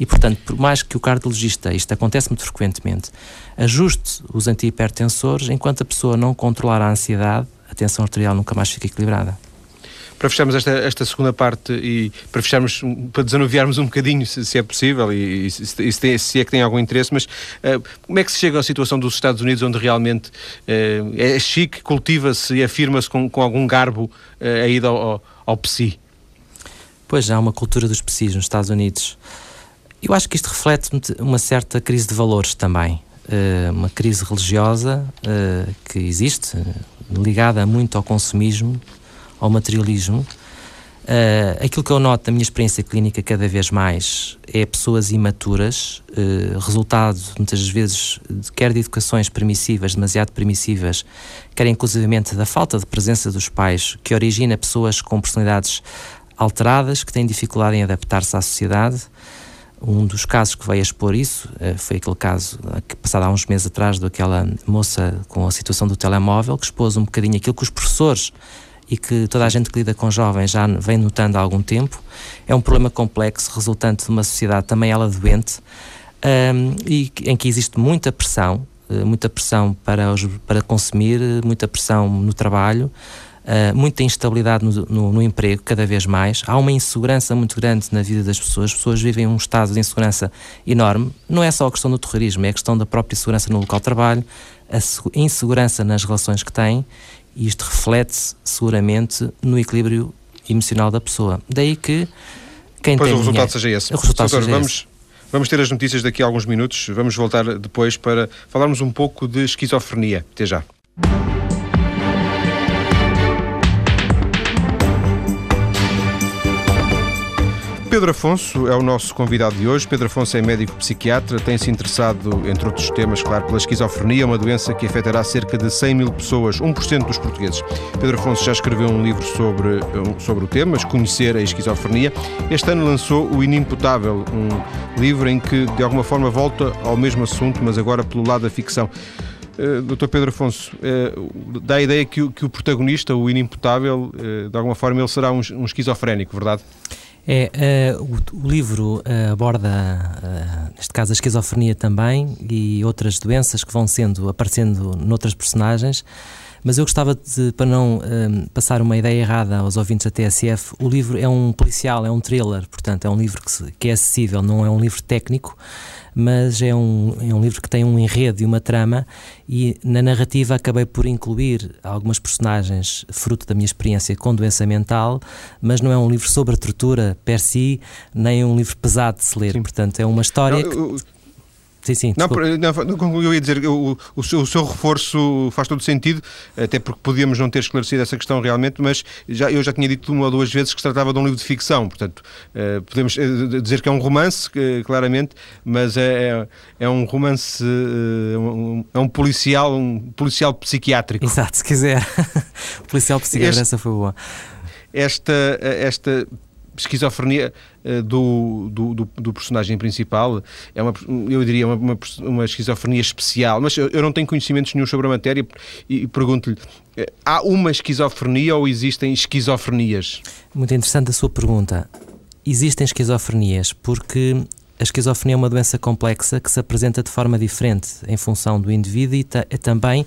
E, portanto, por mais que o cardiologista, isto acontece muito frequentemente, ajuste os antihipertensores, enquanto a pessoa não controlar a ansiedade, a tensão arterial nunca mais fica equilibrada para fecharmos esta, esta segunda parte e para fecharmos, para desanuviarmos um bocadinho, se, se é possível e, e se, se, tem, se, é que tem algum interesse, mas uh, como é que se chega à situação dos Estados Unidos onde realmente uh, é chique, cultiva-se e afirma-se com, com algum garbo uh, a ida ao, ao, ao PSI? Pois, há uma cultura dos PSIs nos Estados Unidos. Eu acho que isto reflete uma certa crise de valores também. Uh, uma crise religiosa uh, que existe, ligada muito ao consumismo, ao materialismo Uh, aquilo que eu noto da minha experiência clínica cada vez mais é pessoas imaturas, uh, resultado muitas vezes de, quer de educações permissivas, demasiado permissivas, quer inclusivamente da falta de presença dos pais, que origina pessoas com personalidades alteradas, que têm dificuldade em adaptar-se à sociedade. Um dos casos que veio expor isso uh, foi aquele caso que passado há uns meses atrás daquela moça com a situação do telemóvel, que expôs um bocadinho aquilo que os professores e que toda a gente que lida com jovens já vem notando há algum tempo. É um problema complexo, resultante de uma sociedade também ela doente, um, e em que existe muita pressão, eh, muita pressão para, os, para consumir, muita pressão no trabalho, Uh, muita instabilidade no, no, no, emprego, cada vez mais. Há uma insegurança muito grande na vida das pessoas. As pessoas vivem um estado de insegurança enorme. Não é só a questão do terrorismo, é a questão da própria segurança no local de trabalho, a insegurança nas relações que têm e isto reflete-se seguramente no equilíbrio emocional da pessoa. Daí que quem pois tem o resultado seja esse. O resultado Doutor, seja vamos, esse. vamos ter as notícias daqui a alguns minutos. Vamos voltar depois para falarmos um pouco de esquizofrenia. Até já. Pedro Afonso é o nosso convidado de hoje. Pedro Afonso é médico psiquiatra, tem-se interessado, entre outros temas, claro, pela esquizofrenia, uma doença que afetará cerca de 100 mil pessoas, 1% dos portugueses. Pedro Afonso já escreveu um livro sobre, sobre o tema, Conhecer a Esquizofrenia. Este ano lançou O Inimputável, um livro em que, de alguma forma, volta ao mesmo assunto, mas agora pelo lado da ficção. Uh, Dr. Pedro Afonso, uh, dá a ideia que, o protagonista, o inimputável, uh, de alguma forma ele será um, um esquizofrénico, verdade? É, uh, o, o, livro uh, aborda, uh, neste caso, a esquizofrenia também e outras doenças que vão sendo, aparecendo noutras personagens, mas eu gostava de, para não passar uma ideia errada aos ouvintes da TSF, o livro é um policial, é um thriller, portanto, é um livro que, se, que é acessível, não é um livro técnico, mas é um, é um livro que tem um enredo e uma trama, e na narrativa acabei por incluir algumas personagens fruto da minha experiência com doença mental, mas não é um livro sobre a tortura per si, nem um livro pesado de se ler. Sim. Portanto, é uma história. Não, eu, que Sim, sim. Não, não, eu ia dizer, o, o, seu, o, seu, reforço faz todo sentido, até porque podíamos não ter esclarecido essa questão realmente, mas já, eu já tinha dito uma ou duas vezes que se tratava de um livro de ficção, portanto, uh, podemos uh, dizer que é um romance, claramente, mas é, é, é um romance, um, é um policial, um policial psiquiátrico. Exato, se quiser. <laughs> policial psiquiátrico, essa foi boa. Esta, esta esquizofrenia uh, do, do, do, do, personagem principal é uma, eu diria, uma, uma, uma esquizofrenia especial, mas eu, eu, não tenho conhecimentos nenhum sobre a matéria e, e pergunto-lhe, uh, há uma esquizofrenia ou existem esquizofrenias? Muito interessante a sua pergunta. Existem esquizofrenias porque a esquizofrenia é uma doença complexa que se apresenta de forma diferente em função do indivíduo e também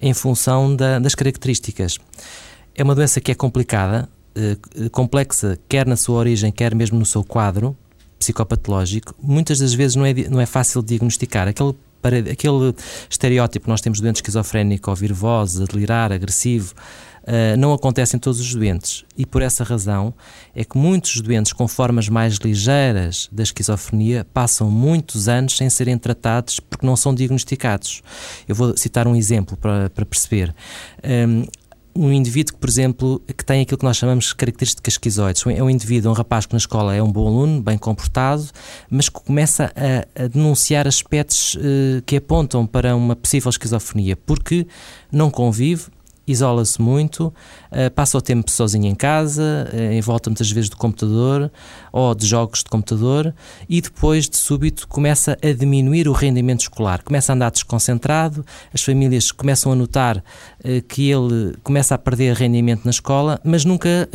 em função da, das características. É uma doença que é complicada, eh, complexa, quer na sua origem, quer mesmo no seu quadro psicopatológico, muitas das vezes não é, não é fácil diagnosticar. Aquele, aquele estereótipo que nós temos doente esquizofrénico, ouvir vozes, a delirar, agressivo, uh, não acontece em todos os doentes. E por essa razão é que muitos doentes com formas mais ligeiras da esquizofrenia passam muitos anos sem serem tratados porque não são diagnosticados. Eu vou citar um exemplo para, para perceber. Um, um indivíduo que, por exemplo, que tem aquilo que nós chamamos de características esquizoides. É um indivíduo, um rapaz que na escola é um bom aluno, bem comportado, mas que começa a, a denunciar aspectos uh, que apontam para uma possível esquizofrenia, porque não convive, isola-se muito, uh, passa o tempo sozinho em casa, em volta muitas vezes do computador ou de jogos de computador e depois de súbito começa a diminuir o rendimento escolar, começa a andar desconcentrado, as famílias começam a notar uh, que ele começa a perder rendimento na escola, mas nunca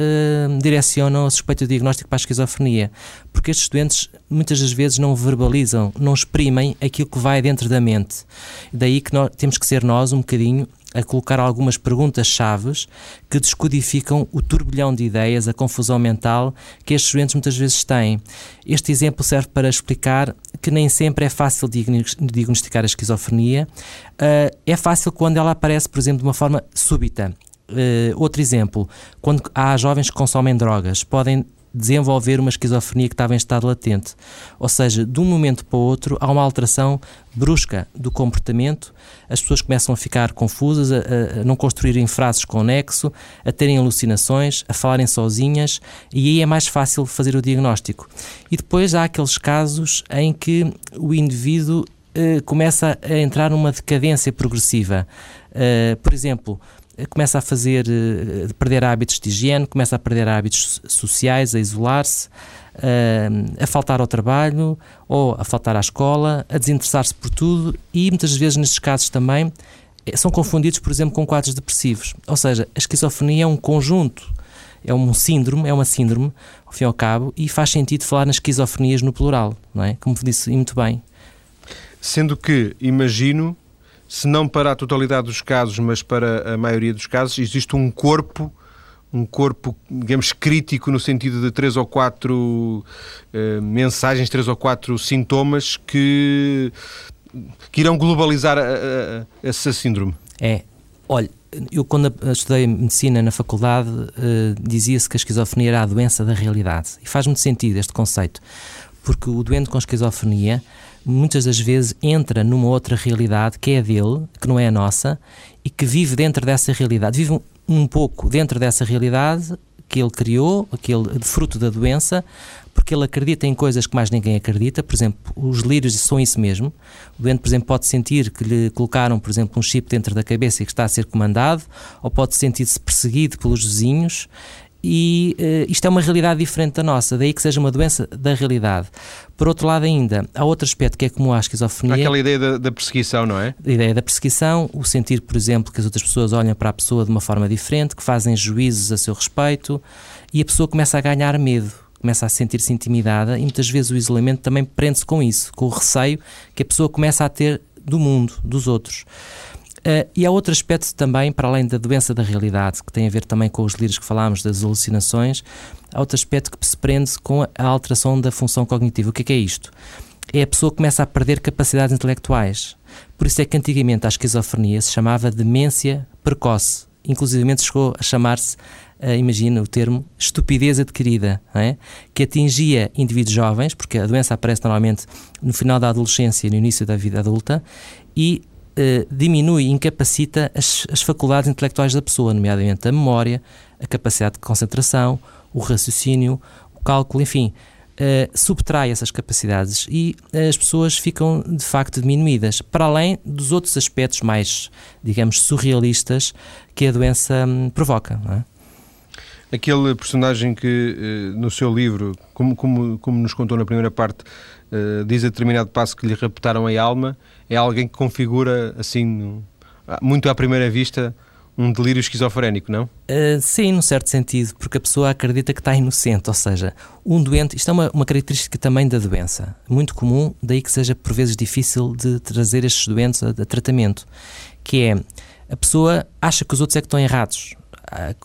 direcionam a suspeito do diagnóstico para a esquizofrenia, porque estes doentes muitas das vezes não verbalizam, não exprimem aquilo que vai dentro da mente. Daí que nós, temos que ser nós um bocadinho a colocar algumas perguntas chaves que descodificam o turbilhão de ideias, a confusão mental que estes doentes muitas vezes têm. Este exemplo serve para explicar que nem sempre é fácil diagnosticar a esquizofrenia. Uh, é fácil quando ela aparece, por exemplo, de uma forma súbita. Uh, outro exemplo, quando há jovens que consomem drogas, podem desenvolver uma esquizofrenia que estava em estado latente. Ou seja, de um momento para o outro há uma alteração brusca do comportamento, as pessoas começam a ficar confusas, a, a não construírem frases com nexo, a terem alucinações, a falarem sozinhas e aí é mais fácil fazer o diagnóstico. E depois há aqueles casos em que o indivíduo eh, começa a entrar numa decadência progressiva. Uh, por exemplo, começa a fazer, uh, perder hábitos de higiene, começa a perder hábitos sociais, a isolar-se, uh, a faltar ao trabalho ou a faltar à escola, a desinteressar-se por tudo e muitas vezes nestes casos também são confundidos, por exemplo, com quadros depressivos. Ou seja, a esquizofrenia é um conjunto, é um síndrome, é uma síndrome, ao fim e ao cabo, e faz sentido falar nas esquizofrenias no plural, não é? Como disse muito bem. Sendo que, imagino, se não para a totalidade dos casos, mas para a maioria dos casos, existe um corpo, um corpo, digamos, crítico no sentido de três ou quatro eh, mensagens, três ou quatro sintomas que, que irão globalizar essa síndrome. É. Olha, eu quando estudei medicina na faculdade uh, dizia-se que a esquizofrenia era a doença da realidade. E faz muito sentido este conceito, porque o doente com esquizofrenia muitas das vezes entra numa outra realidade que é a dele, que não é a nossa, e que vive dentro dessa realidade, vive um, um pouco dentro dessa realidade que ele criou, aquele fruto da doença, porque ele acredita em coisas que mais ninguém acredita. Por exemplo, os lírios são isso mesmo. O doente, por exemplo, pode sentir que lhe colocaram, por exemplo, um chip dentro da cabeça e que está a ser comandado, ou pode sentir-se perseguido pelos vizinhos e uh, isto é uma realidade diferente da nossa, daí que seja uma doença da realidade. Por outro lado, ainda, há outro aspecto que é comum à esquizofrenia. Aquela ideia da, da, perseguição, não é? A ideia da perseguição, o sentir, por exemplo, que as outras pessoas olham para a pessoa de uma forma diferente, que fazem juízos a seu respeito e a pessoa começa a ganhar medo, começa a sentir-se intimidada e muitas vezes o isolamento também prende-se com isso, com o receio que a pessoa começa a ter do mundo, dos outros. Uh, e há outro aspecto também, para além da doença da realidade, que tem a ver também com os líderes que falámos, das alucinações, há outro aspecto que se prende com a alteração da função cognitiva. O que é, que é isto? É a pessoa que começa a perder capacidades intelectuais. Por isso é que antigamente a esquizofrenia se chamava demência precoce. Inclusive chegou a chamar-se, uh, imagina o termo, estupidez adquirida, é? que atingia indivíduos jovens, porque a doença aparece normalmente no final da adolescência e no início da vida adulta, e uh, diminui e incapacita as, as faculdades intelectuais da pessoa, nomeadamente a memória, a capacidade de concentração, o raciocínio, o cálculo, enfim, uh, subtrai essas capacidades e as pessoas ficam de facto diminuídas, para além dos outros aspectos mais, digamos, surrealistas que a doença um, provoca. É? Aquele personagem que no seu livro, como, como, como nos contou na primeira parte, diz a determinado passo que lhe raptaram a alma, é alguém que configura, assim, muito à primeira vista, um delírio esquizofrénico, não? Uh, sim, num certo sentido, porque a pessoa acredita que está inocente, ou seja, um doente, isto é uma, uma característica também da doença, muito comum, daí que seja por vezes difícil de trazer estes doentes a, a tratamento, que é, a pessoa acha que os outros é que estão errados,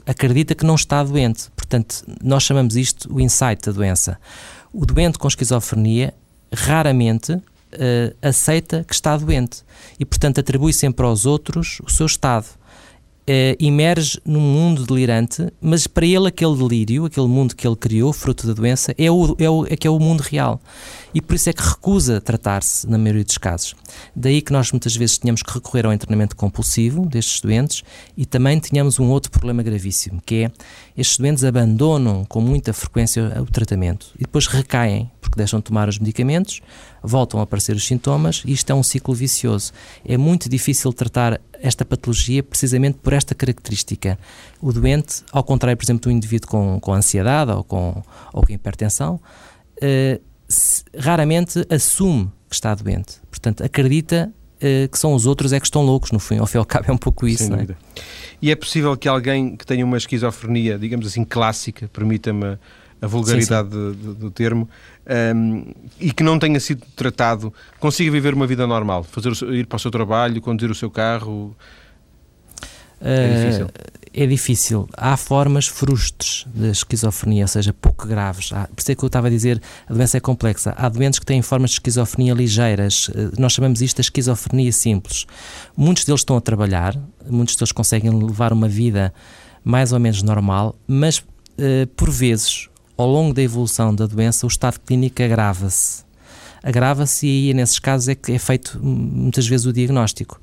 acredita que não está doente, portanto, nós chamamos isto o insight da doença. O doente com esquizofrenia raramente aceita que está doente e, portanto, atribui sempre aos outros o seu estado. Uh, emerge num mundo delirante, mas para ele aquele delírio, aquele mundo que ele criou, fruto da doença, é, o, é, o, é que é o mundo real. E por isso é que recusa tratar-se na maioria dos casos. Daí que nós muitas vezes tínhamos que recorrer ao internamento compulsivo destes doentes e também tínhamos um outro problema gravíssimo, que é estes doentes abandonam com muita frequência o tratamento e depois recaem, porque deixam de tomar os medicamentos, voltam a aparecer os sintomas e isto é um ciclo vicioso. É muito difícil tratar esta patologia precisamente por esta característica. O doente, ao contrário, por exemplo, do indivíduo com, com ansiedade ou com, ou com hipertensão, uh, raramente assume que está doente. Portanto, acredita uh, que são os outros é que estão loucos, no fim. Ao fim e ao cabo é um pouco isso, não é? E é possível que alguém que tenha uma esquizofrenia, digamos assim, clássica, permita-me a vulgaridade sim, sim. Do, do, termo, um, e que não tenha sido tratado, consiga viver uma vida normal, fazer ir para o seu trabalho, conduzir o seu carro. É difícil. Uh, é difícil. Há formas frustres de esquizofrenia, ou seja, pouco graves. Há, por isso é que eu estava a dizer, a doença é complexa. Há doentes que têm formas de esquizofrenia ligeiras. Uh, nós chamamos isto de esquizofrenia simples. Muitos deles estão a trabalhar, muitos deles conseguem levar uma vida mais ou menos normal, mas uh, por vezes ao longo da evolução da doença, o estado clínico agrava-se. Agrava-se e aí, nesses casos, é que é feito muitas vezes o diagnóstico.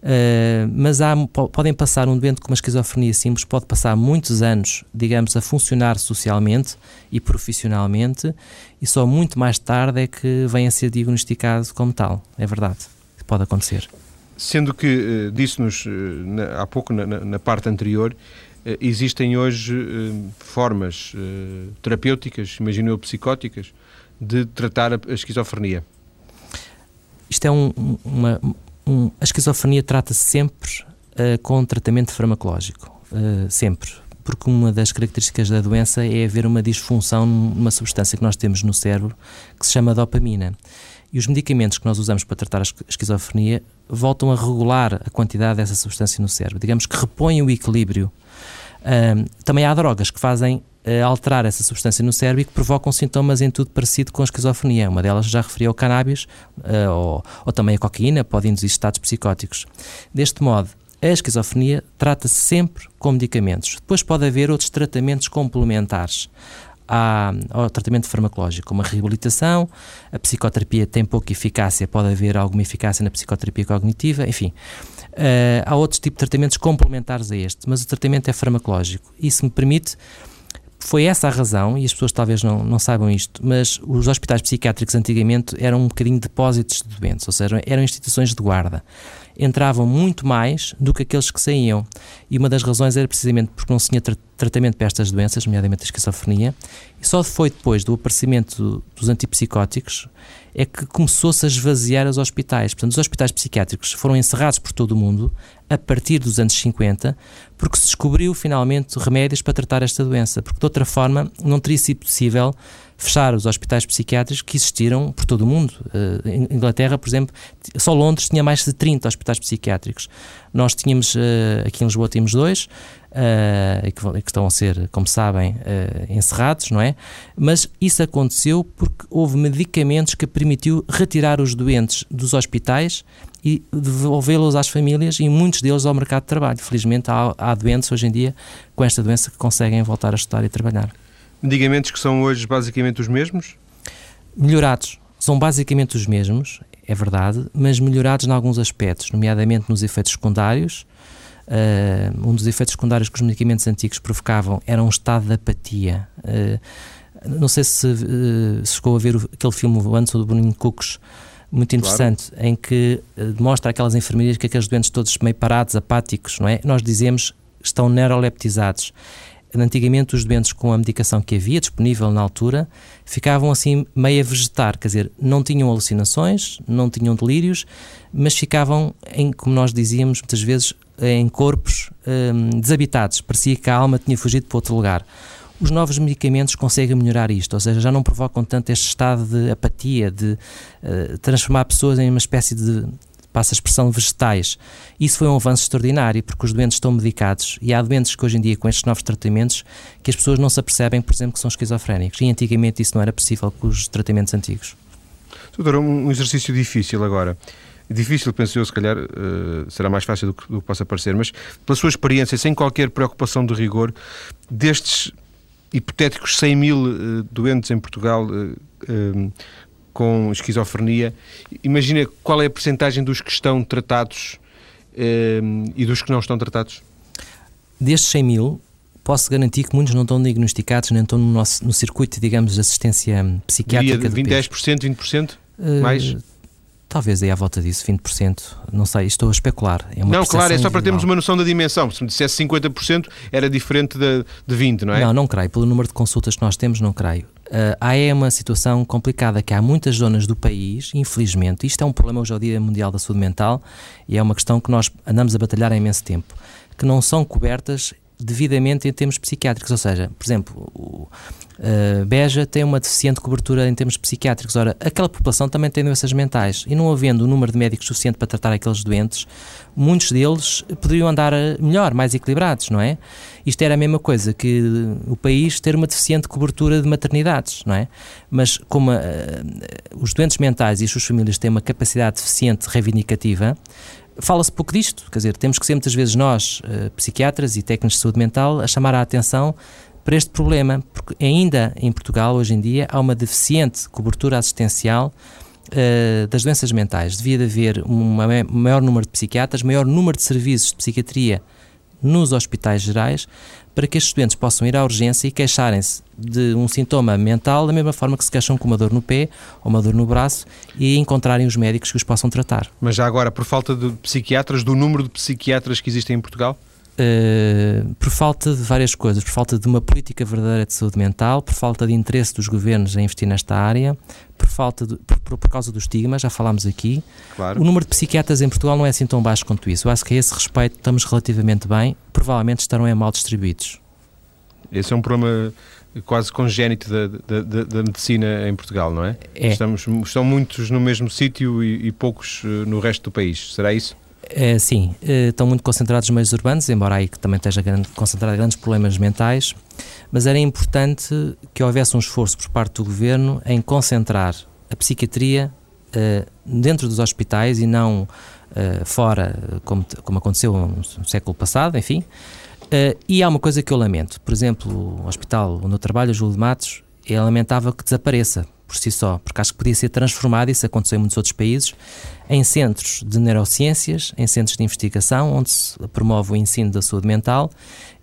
Uh, mas há, podem passar um doente com uma esquizofrenia simples, pode passar muitos anos, digamos, a funcionar socialmente e profissionalmente, e só muito mais tarde é que vem a ser diagnosticado como tal. É verdade, pode acontecer. Sendo que, uh, disse-nos uh, há pouco, na, na parte anterior, existem hoje formas terapêuticas, imagino eu, psicóticas, de tratar a, a esquizofrenia. Isto é um, uma, um, a esquizofrenia trata-se sempre uh, com tratamento farmacológico, uh, sempre, porque uma das características da doença é haver uma disfunção numa substância que nós temos no cérebro que se chama dopamina. E os medicamentos que nós usamos para tratar a esquizofrenia voltam a regular a quantidade dessa substância no cérebro, digamos que repõem o equilíbrio. Uh, também há drogas que fazem uh, alterar essa substância no cérebro e que provocam sintomas em tudo parecido com a esquizofrenia. Uma delas já referi ao cannabis uh, ou, ou também a cocaína, pode induzir estados psicóticos. Deste modo, a esquizofrenia trata-se sempre com medicamentos. Depois pode haver outros tratamentos complementares ao tratamento farmacológico, como a reabilitação, a psicoterapia tem pouca eficácia, pode haver alguma eficácia na psicoterapia cognitiva, enfim. Uh, há outros tipos de tratamentos complementares a este, mas o tratamento é farmacológico. Isso me permite foi essa a razão, e as pessoas talvez não, não saibam isto, mas os hospitais psiquiátricos antigamente eram um bocadinho depósitos de doentes, ou seja, eram instituições de guarda. Entravam muito mais do que aqueles que saíam. E uma das razões era precisamente porque não se tinha tra tratamento para estas doenças, nomeadamente a esquizofrenia, e só foi depois do aparecimento dos antipsicóticos é que começou-se a esvaziar os hospitais. Portanto, os hospitais psiquiátricos foram encerrados por todo o mundo a partir dos anos 50, porque se descobriu finalmente remédios para tratar esta doença, porque de outra forma não teria sido possível fechar os hospitais psiquiátricos que existiram por todo o mundo. Uh, Inglaterra, por exemplo, só Londres tinha mais de 30 hospitais psiquiátricos. Nós tínhamos, uh, aqui em Lisboa tínhamos dois, uh, que, que, estão a ser, como sabem, encerrados, não é? Mas isso aconteceu porque houve medicamentos que permitiu retirar os doentes dos hospitais e devolvê-los às famílias e muitos deles ao mercado de trabalho. Felizmente há, há doentes hoje em dia com esta doença que conseguem voltar a estudar e trabalhar. Medicamentos que são hoje basicamente os mesmos? Melhorados. São basicamente os mesmos, é verdade, mas melhorados em alguns aspectos, nomeadamente nos efeitos secundários. Uh, um dos efeitos secundários que os medicamentos antigos provocavam era um estado de apatia. Uh, não sei se, uh, se chegou a ver o, aquele filme Anso do Bruninho Cucos, muito interessante, claro. em que demonstra aquelas enfermarias que aqueles doentes todos meio parados, apáticos, não é? Nós dizemos estão neuroleptizados. Antigamente, os doentes com a medicação que havia disponível na altura ficavam assim meio a vegetar, quer dizer, não tinham alucinações, não tinham delírios, mas ficavam, em, como nós dizíamos muitas vezes, em corpos hum, desabitados. Parecia que a alma tinha fugido para outro lugar. Os novos medicamentos conseguem melhorar isto, ou seja, já não provocam tanto este estado de apatia, de uh, transformar pessoas em uma espécie de passa a expressão vegetais. Isso foi um avanço extraordinário, porque os doentes estão medicados e há doentes que hoje em dia, com estes novos tratamentos, que as pessoas não se apercebem, por exemplo, que são esquizofrénicos. E antigamente isso não era possível com os tratamentos antigos. Doutor, um exercício difícil agora. Difícil, penso eu, se calhar uh, será mais fácil do que, do que possa parecer, mas pela sua experiência, sem qualquer preocupação de rigor, destes hipotéticos 100 mil uh, doentes em Portugal uh, com esquizofrenia, imagina qual é a percentagem dos que estão tratados eh, e dos que não estão tratados? Destes 100 mil, posso garantir que muitos não estão diagnosticados, nem estão no, nosso, no circuito, digamos, de assistência psiquiátrica. Diria 20, 10%, 20%? Uh, mais? Talvez aí à volta disso, 20%, não sei, estou a especular. É não, claro, é só para termos uma noção da dimensão. Se me dissesse 50%, era diferente de, de 20%, não é? Não, não creio. Pelo número de consultas que nós temos, não creio. Uh, há é uma situação complicada que há muitas zonas do país, infelizmente, isto é um problema hoje ao Dia Mundial da Saúde Mental e é uma questão que nós andamos a batalhar há imenso tempo, que não são cobertas devidamente em termos psiquiátricos, ou seja, por exemplo, o, uh, Beja tem uma deficiente cobertura em termos psiquiátricos. Ora, aquela população também tem doenças mentais e não havendo o um número de médicos suficiente para tratar aqueles doentes, muitos deles poderiam andar melhor, mais equilibrados, não é? Isto era a mesma coisa que o país ter uma deficiente cobertura de maternidades, não é? Mas como uh, os doentes mentais e as suas famílias têm uma capacidade deficiente reivindicativa, fala-se pouco disto, quer dizer, temos que ser muitas vezes nós, uh, psiquiatras e técnicos de saúde mental, a chamar a atenção para este problema, porque ainda em Portugal, hoje em dia, há uma deficiente cobertura assistencial uh, das doenças mentais. Devia de haver um maior número de psiquiatras, maior número de serviços de psiquiatria nos hospitais gerais, para que estes doentes possam ir à urgência e queixarem-se de um sintoma mental da mesma forma que se queixam com uma dor no pé ou uma dor no braço e encontrarem os médicos que os possam tratar. Mas já agora, por falta de psiquiatras, do número de psiquiatras que existem em Portugal? Uh, por falta de várias coisas, por falta de uma política verdadeira de saúde mental, por falta de interesse dos governos em investir nesta área, por falta de, por, por, causa do estigma, já falámos aqui. Claro. O número de psiquiatras em Portugal não é assim tão baixo quanto isso. Eu acho que a esse respeito estamos relativamente bem, provavelmente estarão é mal distribuídos. Esse é um problema quase congénito da, da, da, da medicina em Portugal, não é? é. Estamos, estão muitos no mesmo sítio e, e poucos eh, no resto do país. Será isso? É, sim, eh, estão muito concentrados nos meios urbanos, embora aí que também esteja grande, concentrado grandes problemas mentais, mas era importante que houvesse um esforço por parte do governo em concentrar a psiquiatria uh, dentro dos hospitais e não uh, fora, como, como aconteceu no, século passado, enfim. Uh, e há uma coisa que eu lamento, por exemplo, o hospital onde eu trabalho, o Júlio de Matos, ele lamentava que desapareça por si só, porque acho que podia ser transformado, isso aconteceu em muitos outros países, em centros de neurociências, em centros de investigação, onde se promove o ensino da saúde mental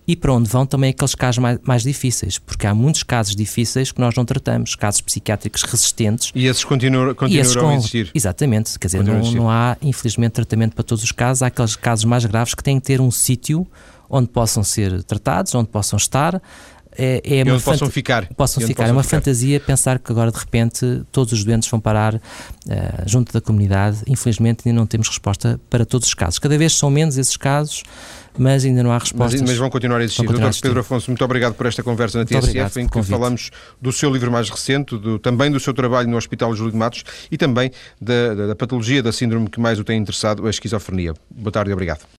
e para onde vão também aqueles casos mais, mais, difíceis, porque há muitos casos difíceis que nós não tratamos, casos psiquiátricos resistentes. E esses continuam, continuam a existir. Exatamente, quer dizer, não, não, há infelizmente tratamento para todos os casos, há aqueles casos mais graves que têm que ter um sítio onde possam ser tratados, onde possam estar, é, é uma possam ficar. Possam ficar. Possam é uma ficar. fantasia pensar que agora de repente todos os doentes vão parar uh, junto da comunidade. Infelizmente ainda não temos resposta para todos os casos. Cada vez são menos esses casos, mas ainda não há respostas. Mas, mas vão continuar a existir. Doutor Pedro Afonso, muito obrigado por esta conversa na TSF, em que falamos do seu livro mais recente, do, também do seu trabalho no Hospital Júlio de Matos e também da, da, da patologia da síndrome que mais o tem interessado, a esquizofrenia. Boa tarde e obrigado.